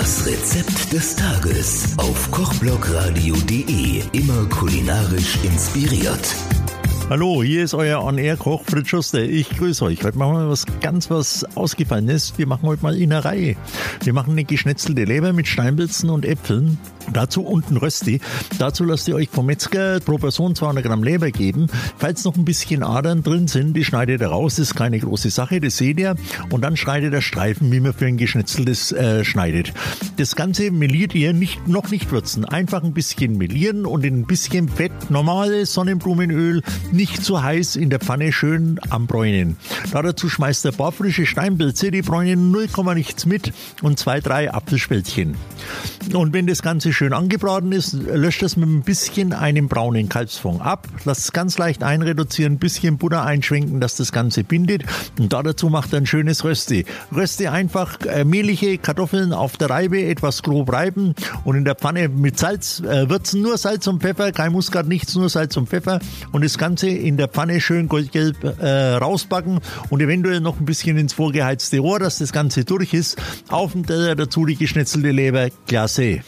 Das Rezept des Tages auf kochblogradio.de. Immer kulinarisch inspiriert. Hallo, hier ist euer On-Air-Koch Fritz Schuster. Ich grüße euch. Heute machen wir was ganz was Ausgefallenes. Wir machen heute mal Innerei. Wir machen eine geschnetzelte Leber mit Steinpilzen und Äpfeln. Dazu unten Rösti. Dazu lasst ihr euch vom Metzger pro Person 200 Gramm Leber geben. Falls noch ein bisschen Adern drin sind, die schneidet ihr raus. Das ist keine große Sache, das seht ihr. Und dann schneidet ihr Streifen, wie man für ein geschnetzeltes äh, schneidet. Das Ganze meliert ihr nicht, noch nicht würzen. Einfach ein bisschen melieren und in ein bisschen Fett, normales Sonnenblumenöl, nicht zu heiß in der Pfanne schön anbräunen. Da dazu schmeißt ihr ein paar frische Steinpilze, die bräunen 0, nichts mit und zwei, drei Apfelspältchen. Und wenn das Ganze schön angebraten ist, löscht das mit ein bisschen einem braunen Kalbsfond ab. Lasst es ganz leicht einreduzieren, ein bisschen Butter einschwenken, dass das Ganze bindet. Und da dazu macht ihr ein schönes Rösti. Rösti einfach äh, mehlige Kartoffeln auf der Reibe, etwas grob reiben und in der Pfanne mit Salz äh, würzen. Nur Salz und Pfeffer, kein Muskat, nichts, nur Salz und Pfeffer. Und das Ganze in der Pfanne schön goldgelb äh, rausbacken und eventuell noch ein bisschen ins vorgeheizte Rohr, dass das Ganze durch ist. Auf dem Teller dazu die geschnetzelte Leber, klasse.